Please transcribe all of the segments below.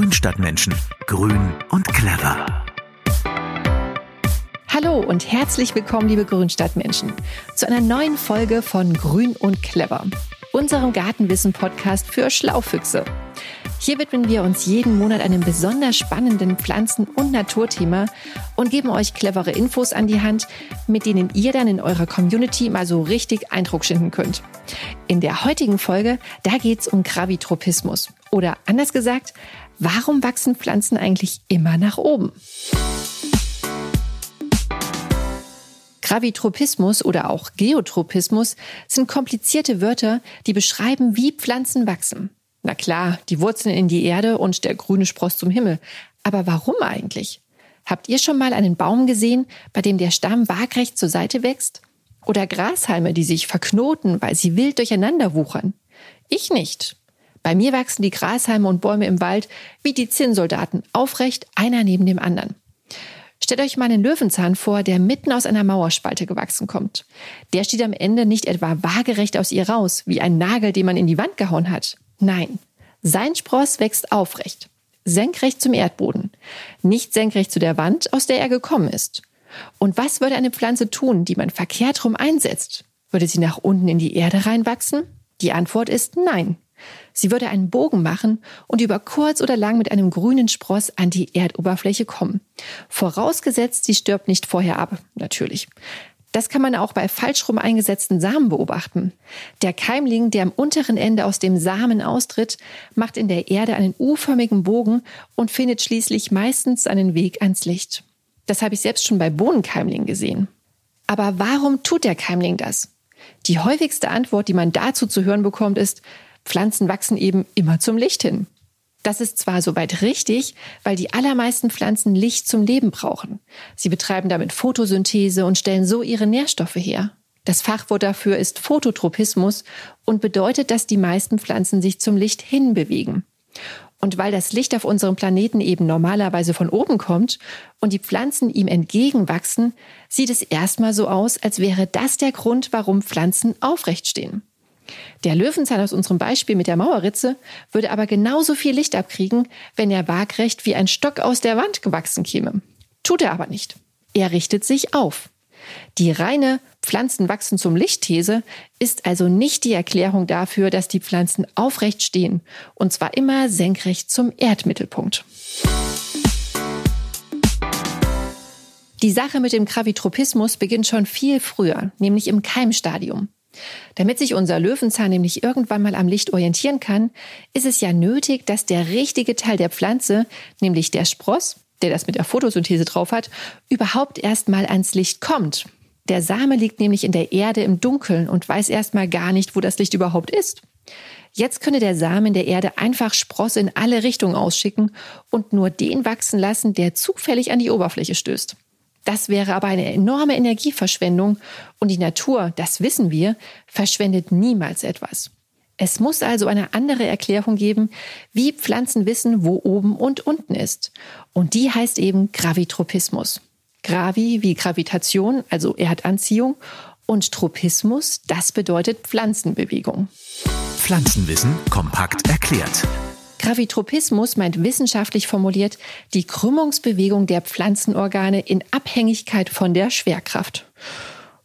Grünstadtmenschen. Grün und clever. Hallo und herzlich willkommen, liebe Grünstadtmenschen, zu einer neuen Folge von Grün und Clever, unserem Gartenwissen-Podcast für Schlaufüchse. Hier widmen wir uns jeden Monat einem besonders spannenden Pflanzen- und Naturthema und geben euch clevere Infos an die Hand, mit denen ihr dann in eurer Community mal so richtig Eindruck schinden könnt. In der heutigen Folge, da geht's um Gravitropismus. Oder anders gesagt, warum wachsen Pflanzen eigentlich immer nach oben? Gravitropismus oder auch Geotropismus sind komplizierte Wörter, die beschreiben, wie Pflanzen wachsen. Na klar, die Wurzeln in die Erde und der grüne Spross zum Himmel. Aber warum eigentlich? Habt ihr schon mal einen Baum gesehen, bei dem der Stamm waagrecht zur Seite wächst? Oder Grashalme, die sich verknoten, weil sie wild durcheinander wuchern? Ich nicht. Bei mir wachsen die Grashalme und Bäume im Wald wie die Zinnsoldaten, aufrecht, einer neben dem anderen. Stellt euch mal einen Löwenzahn vor, der mitten aus einer Mauerspalte gewachsen kommt. Der steht am Ende nicht etwa waagerecht aus ihr raus, wie ein Nagel, den man in die Wand gehauen hat. Nein, sein Spross wächst aufrecht, senkrecht zum Erdboden, nicht senkrecht zu der Wand, aus der er gekommen ist. Und was würde eine Pflanze tun, die man verkehrt rum einsetzt? Würde sie nach unten in die Erde reinwachsen? Die Antwort ist nein. Sie würde einen Bogen machen und über kurz oder lang mit einem grünen Spross an die Erdoberfläche kommen. Vorausgesetzt, sie stirbt nicht vorher ab, natürlich. Das kann man auch bei falsch rum eingesetzten Samen beobachten. Der Keimling, der am unteren Ende aus dem Samen austritt, macht in der Erde einen U-förmigen Bogen und findet schließlich meistens seinen Weg ans Licht. Das habe ich selbst schon bei Bohnenkeimlingen gesehen. Aber warum tut der Keimling das? Die häufigste Antwort, die man dazu zu hören bekommt, ist, Pflanzen wachsen eben immer zum Licht hin. Das ist zwar soweit richtig, weil die allermeisten Pflanzen Licht zum Leben brauchen. Sie betreiben damit Photosynthese und stellen so ihre Nährstoffe her. Das Fachwort dafür ist Phototropismus und bedeutet, dass die meisten Pflanzen sich zum Licht hinbewegen. Und weil das Licht auf unserem Planeten eben normalerweise von oben kommt und die Pflanzen ihm entgegenwachsen, sieht es erstmal so aus, als wäre das der Grund, warum Pflanzen aufrecht stehen. Der Löwenzahn aus unserem Beispiel mit der Mauerritze würde aber genauso viel Licht abkriegen, wenn er waagrecht wie ein Stock aus der Wand gewachsen käme. Tut er aber nicht. Er richtet sich auf. Die reine Pflanzen wachsen zum Lichtthese ist also nicht die Erklärung dafür, dass die Pflanzen aufrecht stehen, und zwar immer senkrecht zum Erdmittelpunkt. Die Sache mit dem Gravitropismus beginnt schon viel früher, nämlich im Keimstadium. Damit sich unser Löwenzahn nämlich irgendwann mal am Licht orientieren kann, ist es ja nötig, dass der richtige Teil der Pflanze, nämlich der Spross, der das mit der Photosynthese drauf hat, überhaupt erst mal ans Licht kommt. Der Same liegt nämlich in der Erde im Dunkeln und weiß erst mal gar nicht, wo das Licht überhaupt ist. Jetzt könne der Samen der Erde einfach Sprosse in alle Richtungen ausschicken und nur den wachsen lassen, der zufällig an die Oberfläche stößt. Das wäre aber eine enorme Energieverschwendung und die Natur, das wissen wir, verschwendet niemals etwas. Es muss also eine andere Erklärung geben, wie Pflanzen wissen, wo oben und unten ist. Und die heißt eben Gravitropismus. Gravi wie Gravitation, also Erdanziehung, und Tropismus, das bedeutet Pflanzenbewegung. Pflanzenwissen kompakt erklärt. Gravitropismus meint wissenschaftlich formuliert die Krümmungsbewegung der Pflanzenorgane in Abhängigkeit von der Schwerkraft.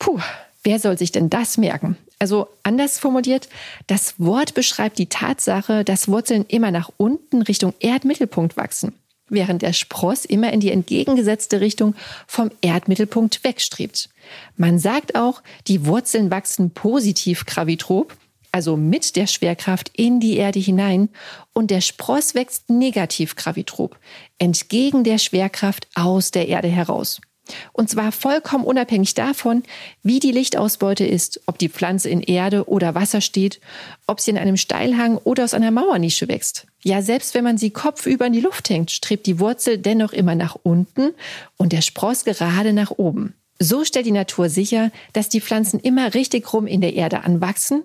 Puh, wer soll sich denn das merken? Also anders formuliert, das Wort beschreibt die Tatsache, dass Wurzeln immer nach unten Richtung Erdmittelpunkt wachsen, während der Spross immer in die entgegengesetzte Richtung vom Erdmittelpunkt wegstrebt. Man sagt auch, die Wurzeln wachsen positiv gravitrop, also mit der Schwerkraft in die Erde hinein und der Spross wächst negativ gravitrop, entgegen der Schwerkraft aus der Erde heraus. Und zwar vollkommen unabhängig davon, wie die Lichtausbeute ist, ob die Pflanze in Erde oder Wasser steht, ob sie in einem Steilhang oder aus einer Mauernische wächst. Ja, selbst wenn man sie kopfüber in die Luft hängt, strebt die Wurzel dennoch immer nach unten und der Spross gerade nach oben. So stellt die Natur sicher, dass die Pflanzen immer richtig rum in der Erde anwachsen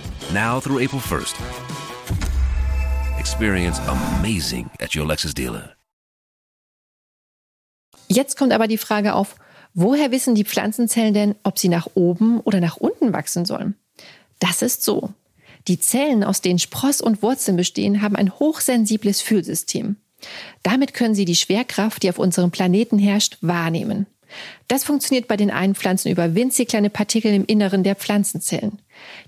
now through April 1st. Experience amazing at your Lexus dealer. Jetzt kommt aber die Frage auf, woher wissen die Pflanzenzellen denn, ob sie nach oben oder nach unten wachsen sollen? Das ist so. Die Zellen, aus denen Spross und Wurzeln bestehen, haben ein hochsensibles Fühlsystem. Damit können sie die Schwerkraft, die auf unserem Planeten herrscht, wahrnehmen. Das funktioniert bei den einen Pflanzen über winzig kleine Partikel im Inneren der Pflanzenzellen.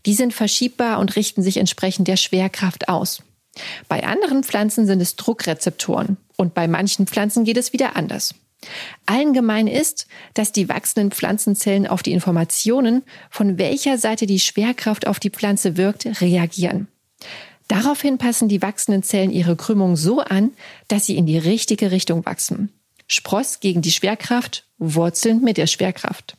Die sind verschiebbar und richten sich entsprechend der Schwerkraft aus. Bei anderen Pflanzen sind es Druckrezeptoren und bei manchen Pflanzen geht es wieder anders. Allen gemein ist, dass die wachsenden Pflanzenzellen auf die Informationen, von welcher Seite die Schwerkraft auf die Pflanze wirkt, reagieren. Daraufhin passen die wachsenden Zellen ihre Krümmung so an, dass sie in die richtige Richtung wachsen. Spross gegen die Schwerkraft, Wurzeln mit der Schwerkraft.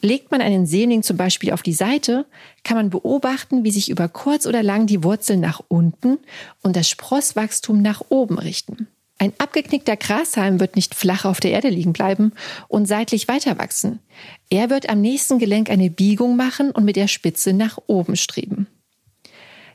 Legt man einen Sämling zum Beispiel auf die Seite, kann man beobachten, wie sich über kurz oder lang die Wurzeln nach unten und das Sprosswachstum nach oben richten. Ein abgeknickter Grashalm wird nicht flach auf der Erde liegen bleiben und seitlich weiter wachsen. Er wird am nächsten Gelenk eine Biegung machen und mit der Spitze nach oben streben.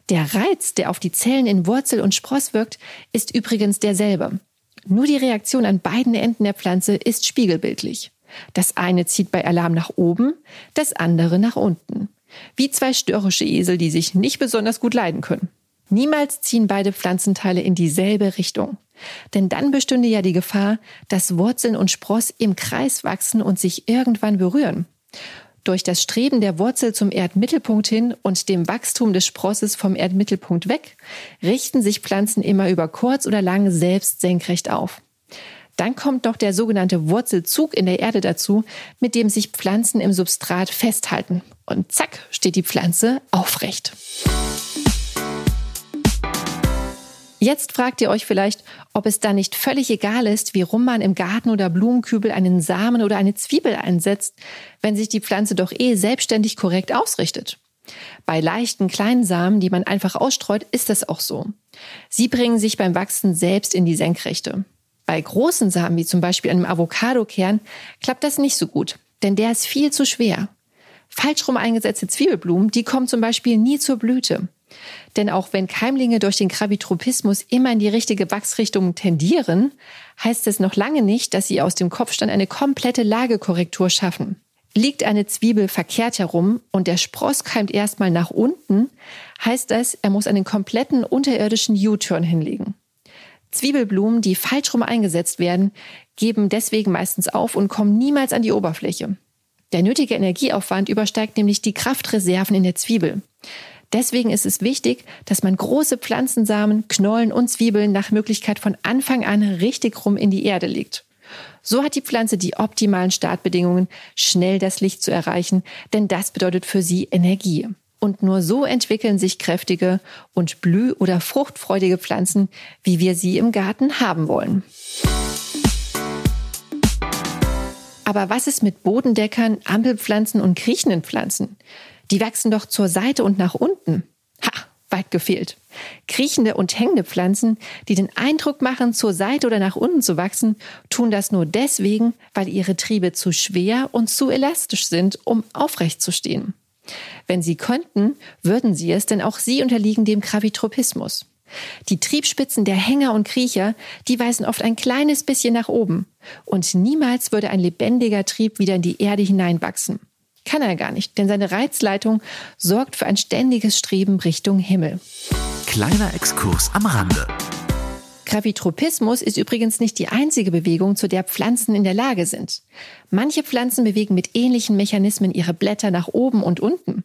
Der Reiz, der auf die Zellen in Wurzel und Spross wirkt, ist übrigens derselbe. Nur die Reaktion an beiden Enden der Pflanze ist spiegelbildlich. Das eine zieht bei Alarm nach oben, das andere nach unten. Wie zwei störrische Esel, die sich nicht besonders gut leiden können. Niemals ziehen beide Pflanzenteile in dieselbe Richtung. Denn dann bestünde ja die Gefahr, dass Wurzeln und Spross im Kreis wachsen und sich irgendwann berühren. Durch das Streben der Wurzel zum Erdmittelpunkt hin und dem Wachstum des Sprosses vom Erdmittelpunkt weg richten sich Pflanzen immer über kurz oder lang selbst senkrecht auf. Dann kommt noch der sogenannte Wurzelzug in der Erde dazu, mit dem sich Pflanzen im Substrat festhalten. Und zack steht die Pflanze aufrecht. Jetzt fragt ihr euch vielleicht, ob es da nicht völlig egal ist, wie rum man im Garten oder Blumenkübel einen Samen oder eine Zwiebel einsetzt, wenn sich die Pflanze doch eh selbstständig korrekt ausrichtet. Bei leichten kleinen Samen, die man einfach ausstreut, ist das auch so. Sie bringen sich beim Wachsen selbst in die Senkrechte. Bei großen Samen, wie zum Beispiel einem Avocadokern, klappt das nicht so gut, denn der ist viel zu schwer. Falsch rum eingesetzte Zwiebelblumen, die kommen zum Beispiel nie zur Blüte. Denn auch wenn Keimlinge durch den Gravitropismus immer in die richtige Wachsrichtung tendieren, heißt es noch lange nicht, dass sie aus dem Kopfstand eine komplette Lagekorrektur schaffen. Liegt eine Zwiebel verkehrt herum und der Spross keimt erstmal nach unten, heißt das, er muss einen kompletten unterirdischen U-Turn hinlegen. Zwiebelblumen, die falsch rum eingesetzt werden, geben deswegen meistens auf und kommen niemals an die Oberfläche. Der nötige Energieaufwand übersteigt nämlich die Kraftreserven in der Zwiebel. Deswegen ist es wichtig, dass man große Pflanzensamen, Knollen und Zwiebeln nach Möglichkeit von Anfang an richtig rum in die Erde legt. So hat die Pflanze die optimalen Startbedingungen, schnell das Licht zu erreichen, denn das bedeutet für sie Energie. Und nur so entwickeln sich kräftige und blüh- oder fruchtfreudige Pflanzen, wie wir sie im Garten haben wollen. Aber was ist mit Bodendeckern, Ampelpflanzen und kriechenden Pflanzen? Die wachsen doch zur Seite und nach unten. Ha, weit gefehlt. Kriechende und hängende Pflanzen, die den Eindruck machen, zur Seite oder nach unten zu wachsen, tun das nur deswegen, weil ihre Triebe zu schwer und zu elastisch sind, um aufrecht zu stehen. Wenn sie könnten, würden sie es, denn auch sie unterliegen dem Gravitropismus. Die Triebspitzen der Hänger und Kriecher, die weisen oft ein kleines bisschen nach oben. Und niemals würde ein lebendiger Trieb wieder in die Erde hineinwachsen. Kann er gar nicht, denn seine Reizleitung sorgt für ein ständiges Streben Richtung Himmel. Kleiner Exkurs am Rande. Gravitropismus ist übrigens nicht die einzige Bewegung, zu der Pflanzen in der Lage sind. Manche Pflanzen bewegen mit ähnlichen Mechanismen ihre Blätter nach oben und unten.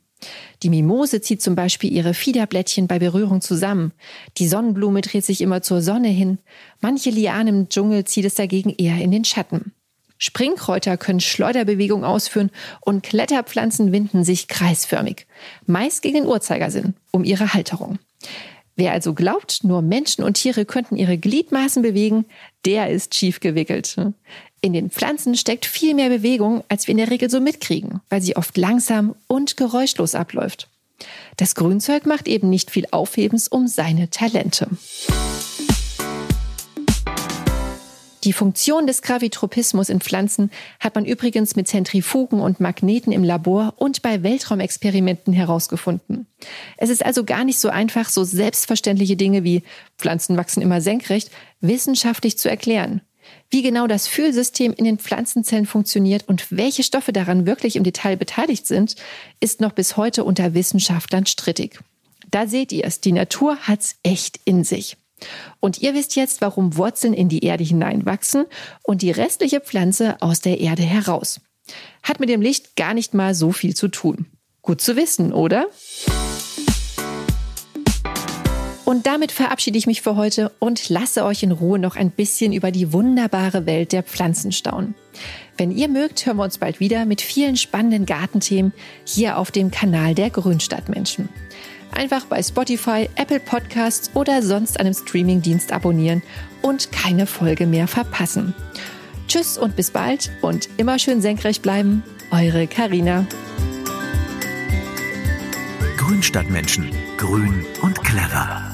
Die Mimose zieht zum Beispiel ihre Fiederblättchen bei Berührung zusammen. Die Sonnenblume dreht sich immer zur Sonne hin. Manche Lianen im Dschungel zieht es dagegen eher in den Schatten. Springkräuter können Schleuderbewegungen ausführen und Kletterpflanzen winden sich kreisförmig, meist gegen den Uhrzeigersinn, um ihre Halterung. Wer also glaubt, nur Menschen und Tiere könnten ihre Gliedmaßen bewegen, der ist schief gewickelt. In den Pflanzen steckt viel mehr Bewegung, als wir in der Regel so mitkriegen, weil sie oft langsam und geräuschlos abläuft. Das Grünzeug macht eben nicht viel Aufhebens um seine Talente. Die Funktion des Gravitropismus in Pflanzen hat man übrigens mit Zentrifugen und Magneten im Labor und bei Weltraumexperimenten herausgefunden. Es ist also gar nicht so einfach, so selbstverständliche Dinge wie Pflanzen wachsen immer senkrecht wissenschaftlich zu erklären. Wie genau das Fühlsystem in den Pflanzenzellen funktioniert und welche Stoffe daran wirklich im Detail beteiligt sind, ist noch bis heute unter Wissenschaftlern strittig. Da seht ihr es, die Natur hat's echt in sich. Und ihr wisst jetzt, warum Wurzeln in die Erde hineinwachsen und die restliche Pflanze aus der Erde heraus. Hat mit dem Licht gar nicht mal so viel zu tun. Gut zu wissen, oder? Und damit verabschiede ich mich für heute und lasse euch in Ruhe noch ein bisschen über die wunderbare Welt der Pflanzen staunen. Wenn ihr mögt, hören wir uns bald wieder mit vielen spannenden Gartenthemen hier auf dem Kanal der Grünstadtmenschen. Einfach bei Spotify, Apple Podcasts oder sonst einem Streamingdienst abonnieren und keine Folge mehr verpassen. Tschüss und bis bald und immer schön senkrecht bleiben. Eure Karina. Grünstadtmenschen. Grün und clever.